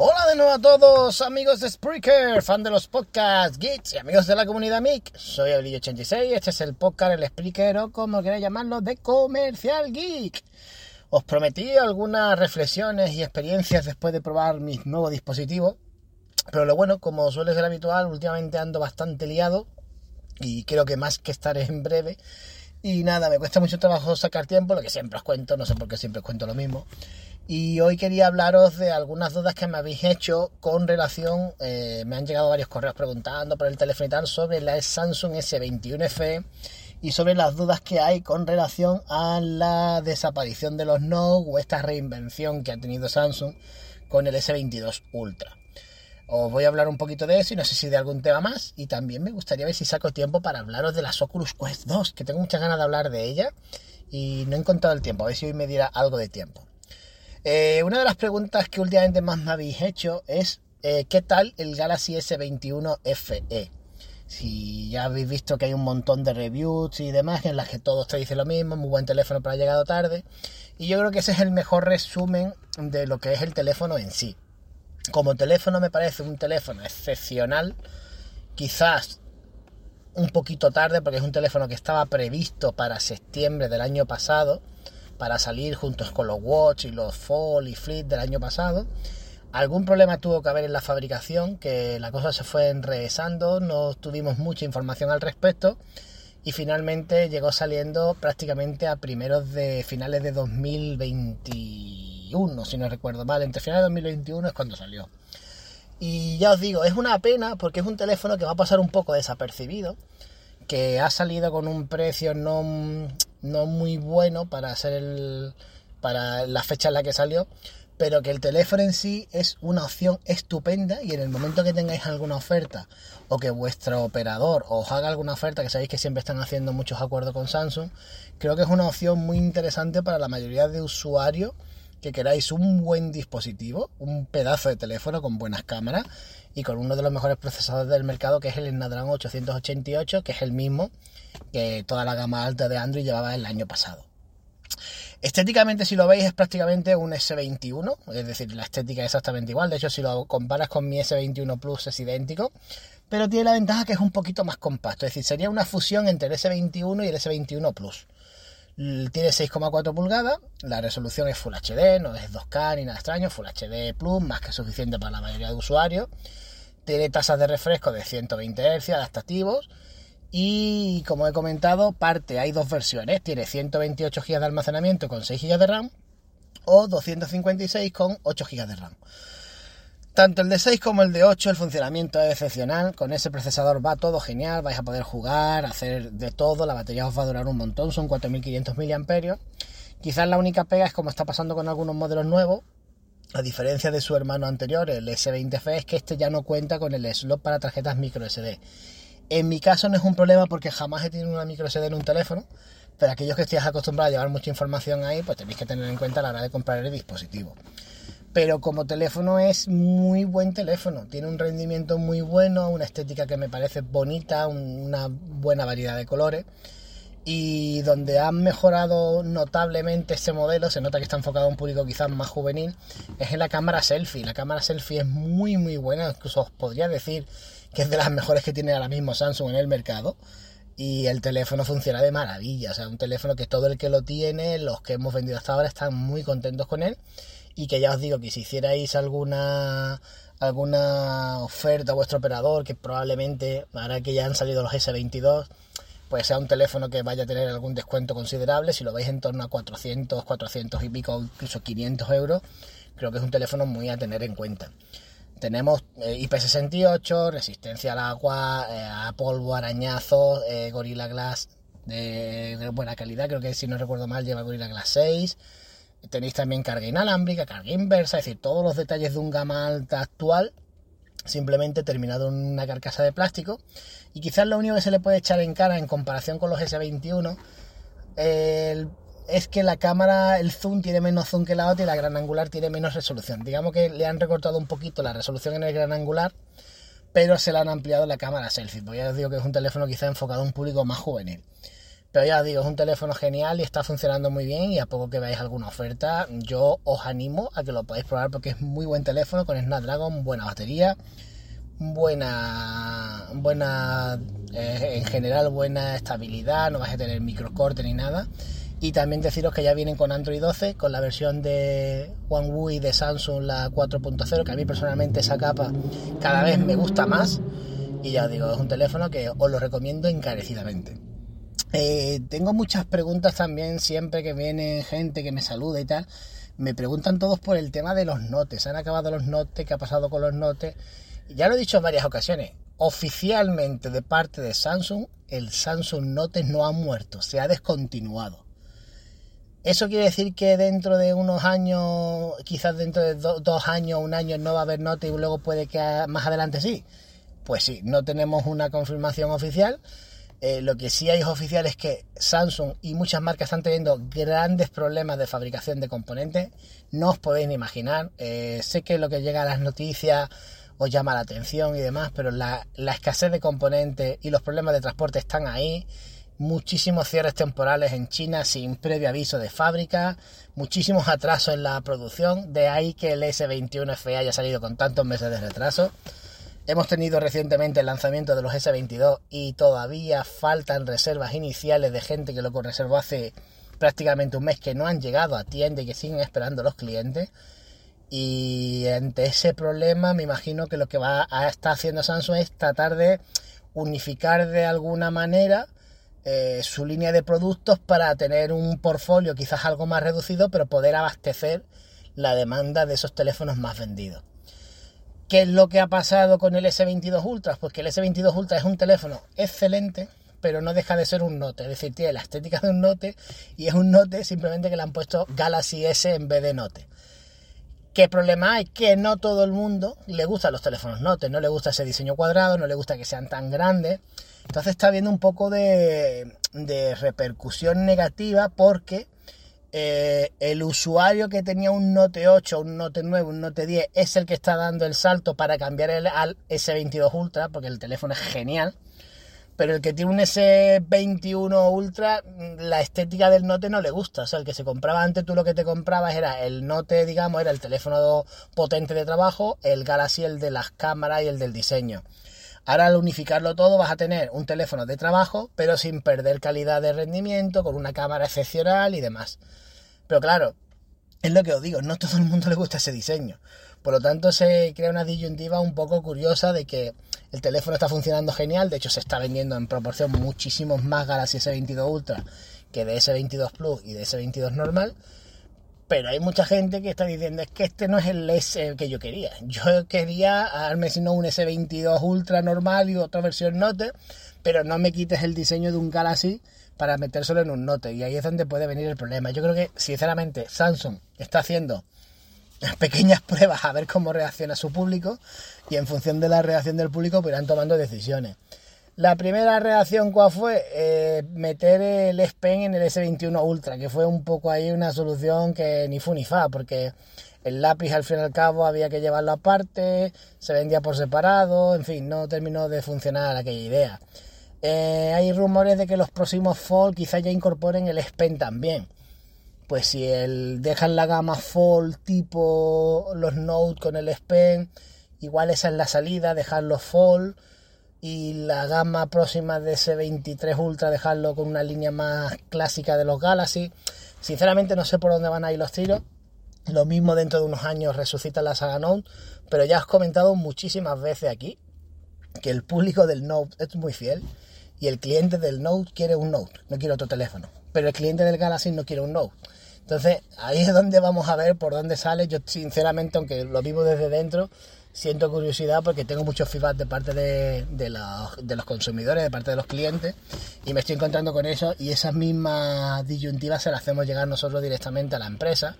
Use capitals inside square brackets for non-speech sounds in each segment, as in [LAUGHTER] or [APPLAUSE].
Hola de nuevo a todos, amigos de Spreaker, fan de los podcasts, geeks y amigos de la comunidad MIC. Soy Abrillo86, este es el podcast, el Spreaker o como queráis llamarlo, de Comercial Geek. Os prometí algunas reflexiones y experiencias después de probar mis nuevos dispositivos, pero lo bueno, como suele ser habitual, últimamente ando bastante liado y creo que más que estar en breve. Y nada, me cuesta mucho trabajo sacar tiempo, lo que siempre os cuento, no sé por qué siempre os cuento lo mismo. Y hoy quería hablaros de algunas dudas que me habéis hecho con relación, eh, me han llegado varios correos preguntando por el teléfono y tal, sobre la Samsung S21 FE y sobre las dudas que hay con relación a la desaparición de los Note o esta reinvención que ha tenido Samsung con el S22 Ultra. Os voy a hablar un poquito de eso y no sé si de algún tema más. Y también me gustaría ver si saco tiempo para hablaros de las Oculus Quest 2, que tengo muchas ganas de hablar de ella y no he encontrado el tiempo. A ver si hoy me diera algo de tiempo. Eh, una de las preguntas que últimamente más me habéis hecho es eh, ¿qué tal el Galaxy S21 FE? Si ya habéis visto que hay un montón de reviews y demás en las que todos te dicen lo mismo, muy buen teléfono pero ha llegado tarde. Y yo creo que ese es el mejor resumen de lo que es el teléfono en sí. Como teléfono me parece un teléfono excepcional, quizás un poquito tarde porque es un teléfono que estaba previsto para septiembre del año pasado para salir juntos con los Watch y los Fall y Flip del año pasado. Algún problema tuvo que haber en la fabricación, que la cosa se fue enrevesando, no tuvimos mucha información al respecto y finalmente llegó saliendo prácticamente a primeros de finales de 2021, si no recuerdo mal, entre finales de 2021 es cuando salió. Y ya os digo, es una pena porque es un teléfono que va a pasar un poco desapercibido, que ha salido con un precio no, no muy bueno para hacer el para la fecha en la que salió, pero que el teléfono en sí es una opción estupenda y en el momento que tengáis alguna oferta o que vuestro operador os haga alguna oferta, que sabéis que siempre están haciendo muchos acuerdos con Samsung, creo que es una opción muy interesante para la mayoría de usuarios que queráis un buen dispositivo, un pedazo de teléfono con buenas cámaras y con uno de los mejores procesadores del mercado que es el Snapdragon 888, que es el mismo que toda la gama alta de Android llevaba el año pasado. Estéticamente, si lo veis, es prácticamente un S21, es decir, la estética es exactamente igual. De hecho, si lo comparas con mi S21 Plus es idéntico, pero tiene la ventaja que es un poquito más compacto. Es decir, sería una fusión entre el S21 y el S21 Plus. Tiene 6,4 pulgadas, la resolución es Full HD, no es 2K ni nada extraño, Full HD Plus, más que suficiente para la mayoría de usuarios. Tiene tasas de refresco de 120 Hz adaptativos y como he comentado, parte, hay dos versiones, tiene 128 GB de almacenamiento con 6 GB de RAM o 256 con 8 GB de RAM. Tanto el de 6 como el de 8, el funcionamiento es excepcional. Con ese procesador va todo genial, vais a poder jugar, hacer de todo, la batería os va a durar un montón, son 4500 mAh. Quizás la única pega es como está pasando con algunos modelos nuevos, a diferencia de su hermano anterior, el S20F, es que este ya no cuenta con el slot para tarjetas micro SD. En mi caso no es un problema porque jamás he tenido una micro SD en un teléfono, pero aquellos que estéis acostumbrados a llevar mucha información ahí, pues tenéis que tener en cuenta a la hora de comprar el dispositivo. Pero como teléfono es muy buen teléfono, tiene un rendimiento muy bueno, una estética que me parece bonita, una buena variedad de colores y donde han mejorado notablemente este modelo, se nota que está enfocado a un público quizás más juvenil, es en la cámara selfie. La cámara selfie es muy muy buena, incluso os podría decir que es de las mejores que tiene ahora mismo Samsung en el mercado. Y el teléfono funciona de maravilla, o sea, un teléfono que todo el que lo tiene, los que hemos vendido hasta ahora, están muy contentos con él. Y que ya os digo que si hicierais alguna alguna oferta a vuestro operador, que probablemente, ahora que ya han salido los S22, pues sea un teléfono que vaya a tener algún descuento considerable, si lo veis en torno a 400, 400 y pico, incluso 500 euros, creo que es un teléfono muy a tener en cuenta. Tenemos eh, IP68, resistencia al agua, eh, a polvo, arañazos, eh, Gorilla Glass de, buena calidad, creo que si no recuerdo mal lleva Gorilla Glass 6. Tenéis también carga inalámbrica, carga inversa, es decir, todos los detalles de un gama alta actual simplemente terminado en una carcasa de plástico. Y quizás lo único que se le puede echar en cara en comparación con los S21 es que la cámara, el zoom tiene menos zoom que la otra y la gran angular tiene menos resolución. Digamos que le han recortado un poquito la resolución en el gran angular, pero se le han ampliado la cámara selfie. Pues ya os digo que es un teléfono quizá enfocado a un público más juvenil. Pero ya os digo, es un teléfono genial y está funcionando muy bien y a poco que veáis alguna oferta, yo os animo a que lo podáis probar porque es muy buen teléfono con Snapdragon, buena batería, buena, buena eh, en general buena estabilidad, no vais a tener microcorte ni nada. Y también deciros que ya vienen con Android 12, con la versión de One y de Samsung, la 4.0, que a mí personalmente esa capa cada vez me gusta más. Y ya os digo, es un teléfono que os lo recomiendo encarecidamente. Eh, tengo muchas preguntas también siempre que viene gente que me saluda y tal. Me preguntan todos por el tema de los notes. ¿Han acabado los notes? ¿Qué ha pasado con los notes? Ya lo he dicho en varias ocasiones. Oficialmente de parte de Samsung, el Samsung Note no ha muerto, se ha descontinuado. ¿Eso quiere decir que dentro de unos años, quizás dentro de dos años, un año, no va a haber Note y luego puede que más adelante sí? Pues sí, no tenemos una confirmación oficial eh, lo que sí hay oficial es que Samsung y muchas marcas están teniendo grandes problemas de fabricación de componentes. No os podéis ni imaginar. Eh, sé que lo que llega a las noticias os llama la atención y demás, pero la escasez de componentes y los problemas de transporte están ahí. Muchísimos cierres temporales en China sin previo aviso de fábrica, muchísimos atrasos en la producción, de ahí que el S21 FE haya salido con tantos meses de retraso. Hemos tenido recientemente el lanzamiento de los S22 y todavía faltan reservas iniciales de gente que lo reservó hace prácticamente un mes que no han llegado a tienda y que siguen esperando los clientes. Y ante ese problema me imagino que lo que va a estar haciendo Samsung es tratar de unificar de alguna manera eh, su línea de productos para tener un portfolio quizás algo más reducido, pero poder abastecer la demanda de esos teléfonos más vendidos. ¿Qué es lo que ha pasado con el S22 Ultra? Pues que el S22 Ultra es un teléfono excelente, pero no deja de ser un Note. Es decir, tiene la estética de un Note y es un Note simplemente que le han puesto Galaxy S en vez de Note. ¿Qué problema hay? Que no todo el mundo le gustan los teléfonos Note, no le gusta ese diseño cuadrado, no le gusta que sean tan grandes. Entonces está habiendo un poco de, repercusión negativa porque eh, el usuario que tenía un Note 8, un Note 9, un Note 10 es el que está dando el salto para cambiar el, al S22 Ultra, porque el teléfono es genial. Pero el que tiene un S21 Ultra, la estética del Note no le gusta. O sea, el que se compraba antes, tú lo que te comprabas era el Note, digamos, era el teléfono potente de trabajo, el Galaxy el de las cámaras y el del diseño. Ahora al unificarlo todo vas a tener un teléfono de trabajo, pero sin perder calidad de rendimiento, con una cámara excepcional y demás. Pero claro, es lo que os digo, no todo el mundo le gusta ese diseño. Por lo tanto, se crea una disyuntiva un poco curiosa de que el teléfono está funcionando genial, de hecho se está vendiendo en proporción muchísimos más Galaxy S22 Ultra que de S22 Plus y de S22 normal, pero hay mucha gente que está diciendo es que este no es el S que yo quería. Yo quería si no un S22 Ultra normal y otra versión Note, pero no me quites el diseño de un Galaxy para metérselo en un note. Y ahí es donde puede venir el problema. Yo creo que, sinceramente, Samsung está haciendo [LAUGHS] pequeñas pruebas a ver cómo reacciona su público y en función de la reacción del público pues irán tomando decisiones. La primera reacción, ¿cuál fue? Eh, meter el S Pen en el S21 Ultra, que fue un poco ahí una solución que ni fu ni fa, porque el lápiz al fin y al cabo había que llevarlo aparte, se vendía por separado, en fin, no terminó de funcionar aquella idea. Eh, hay rumores de que los próximos Fold quizás ya incorporen el S Pen también. Pues si el, dejan la gama Fold tipo los Note con el S Pen, igual esa es la salida, dejar los Fold y la gama próxima de ese 23 Ultra dejarlo con una línea más clásica de los Galaxy. Sinceramente no sé por dónde van a ir los tiros. Lo mismo dentro de unos años resucita la saga Note, pero ya has comentado muchísimas veces aquí que el público del Note es muy fiel y el cliente del Note quiere un Note, no quiere otro teléfono, pero el cliente del Galaxy no quiere un Note. Entonces ahí es donde vamos a ver por dónde sale. Yo sinceramente, aunque lo vivo desde dentro, siento curiosidad porque tengo muchos feedback de parte de, los, consumidores, de parte de los clientes, y me estoy encontrando con eso y esas mismas disyuntivas se las hacemos llegar nosotros directamente a la empresa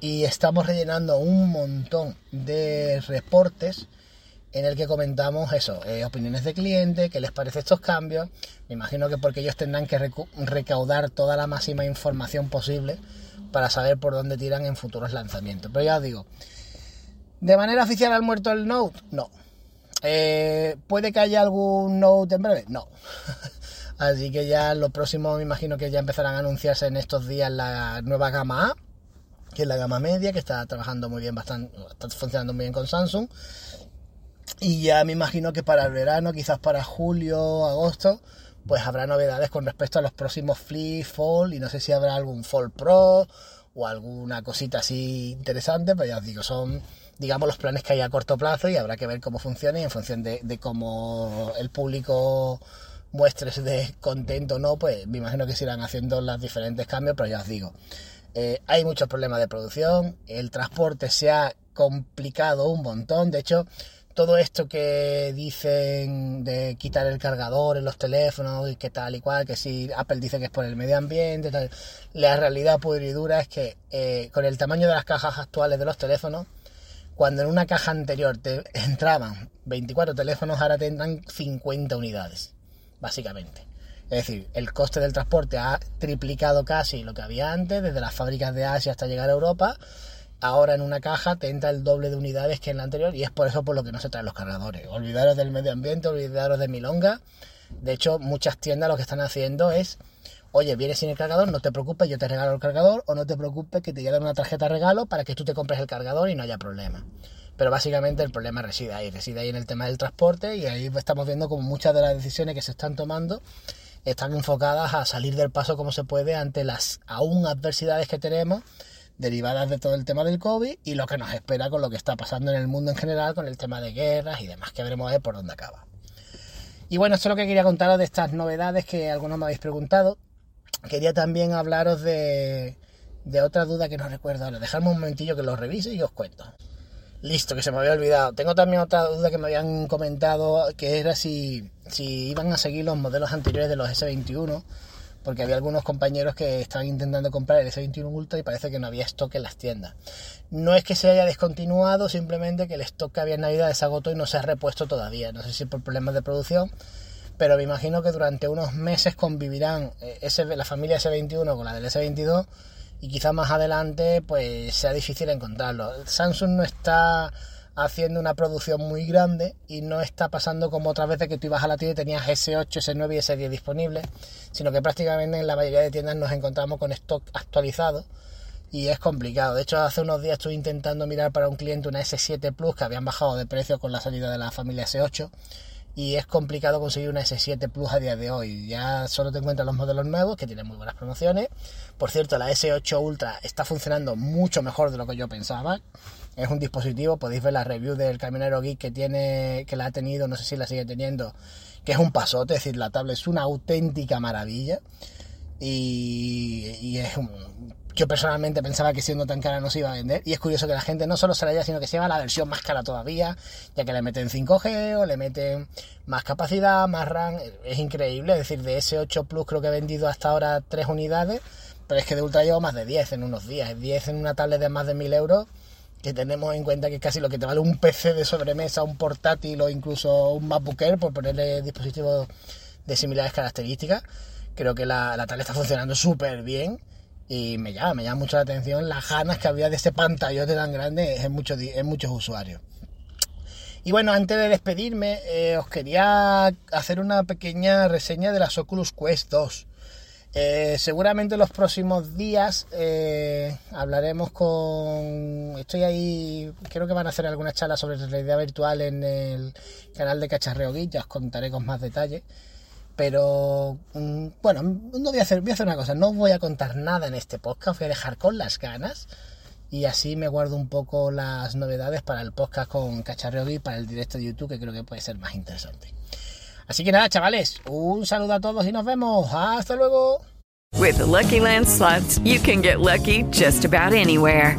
y estamos rellenando un montón de reportes en el que comentamos eso, eh, opiniones de clientes, qué les parece estos cambios. Me imagino que porque ellos tendrán que recaudar toda la máxima información posible para saber por dónde tiran en futuros lanzamientos. Pero ya os digo, ¿De manera oficial ha muerto el Note? No. Eh, ¿Puede que haya algún Note en breve? No. [LAUGHS] Así que ya lo próximo me imagino que ya empezarán a anunciarse en estos días la nueva gama A, que es la gama media, que está trabajando muy bien, bastante, está funcionando muy bien con Samsung. Y ya me imagino que para el verano, quizás para julio, agosto, pues habrá novedades con respecto a los próximos Flip, Fold, y no sé si habrá algún Fold Pro o alguna cosita así interesante, pero ya os digo, son digamos, los planes que hay a corto plazo y habrá que ver cómo funciona y en función de, cómo el público muestre de contento o no, pues me imagino que se irán haciendo los diferentes cambios, pero ya os digo, eh, hay muchos problemas de producción, el transporte se ha complicado un montón, de hecho, todo esto que dicen de quitar el cargador en los teléfonos y que tal y cual, que si Apple dice que es por el medio ambiente, tal, la realidad pura y dura es que eh, con el tamaño de las cajas actuales de los teléfonos, cuando en una caja anterior te [LAUGHS] entraban 24 teléfonos, ahora tendrán 50 unidades, básicamente. Es decir, el coste del transporte ha triplicado casi lo que había antes, desde las fábricas de Asia hasta llegar a Europa. Ahora en una caja te entra el doble de unidades que en la anterior y es por eso por lo que no se traen los cargadores. Olvidaros del medio ambiente, olvidaros de milonga. De hecho, muchas tiendas lo que están haciendo es Oye, vienes sin el cargador, no te preocupes, yo te regalo el cargador, o no te preocupes que te lleven una tarjeta de regalo para que tú te compres el cargador y no haya problema. Pero básicamente el problema reside ahí, reside ahí en el tema del transporte y ahí estamos viendo como muchas de las decisiones que se están tomando están enfocadas a salir del paso como se puede ante las aún adversidades que tenemos derivadas de todo el tema del COVID y lo que nos espera con lo que está pasando en el mundo en general con el tema de guerras y demás, que veremos a ver por dónde acaba. Y bueno, esto es lo que quería contaros de estas novedades que algunos me habéis preguntado quería también hablaros de, de otra duda que no recuerdo ahora. Dejadme un momentillo que lo revise y os cuento. Listo, que se me había olvidado. Tengo también otra duda que me habían comentado, que era si, si iban a seguir los modelos anteriores de los S21, porque había algunos compañeros que estaban intentando comprar el S21 Ultra y parece que no había stock en las tiendas. No es que se haya descontinuado, simplemente que el stock que había en Navidad se agotó y no se ha repuesto todavía. No sé si por problemas de producción pero me imagino que durante unos meses convivirán eh, la familia S21 con la del S22 y quizá más adelante pues sea difícil encontrarlo. Samsung no está haciendo una producción muy grande y no está pasando como otra vez de que tú ibas a la tienda y tenías S8, S9 y S10 disponibles, sino que prácticamente en la mayoría de tiendas nos encontramos con stock actualizado y es complicado. De hecho, hace unos días estuve intentando mirar para un cliente una S7 Plus que habían bajado de precio con la salida de la familia S8 y es complicado conseguir una S7 Plus a día de hoy. Ya solo te encuentras los modelos nuevos que tienen muy buenas promociones. Por cierto, la S8 Ultra está funcionando mucho mejor de lo que yo pensaba. Es un dispositivo, podéis ver la review del Camionero Geek que tiene, que la ha tenido, no sé si la sigue teniendo, que es un pasote, es decir, la tablet es una auténtica maravilla. Y, y es un, yo personalmente pensaba que siendo tan cara no se iba a vender. Y es curioso que la gente no solo se la lleva, sino que se lleva la versión más cara todavía, ya que le meten 5G o le meten más capacidad, más RAM. Es increíble. Es decir, de ese 8 Plus creo que he vendido hasta ahora 3 unidades, pero es que de Ultra llevo más de 10 en unos días. 10 en una tablet de más de 1000 euros que tenemos en cuenta que es casi lo que te vale un PC de sobremesa, un portátil o incluso un MacBook por ponerle dispositivos de similares características. Creo que la, la tablet está funcionando súper bien y me llama, me llama mucho la atención las ganas que había de este pantallote tan grande en muchos, muchos usuarios. Y bueno, antes de despedirme, eh, os quería hacer una pequeña reseña de las Oculus Quest 2. Eh, seguramente en los próximos días eh, hablaremos con... Estoy ahí, creo que van a hacer alguna charla sobre realidad virtual en el canal de Cacharreo ya os contaré con más detalle. Pero mm, bueno, no voy a hacer, voy a hacer una cosa, no voy a contar nada en este podcast, voy a dejar con las ganas y así me guardo un poco las novedades para el podcast con Cacharreo Geek, para el directo de YouTube, que creo que puede ser más interesante. Así que nada, chavales, un saludo a todos y nos vemos. Hasta luego. With the Lucky Land you can get lucky just about anywhere.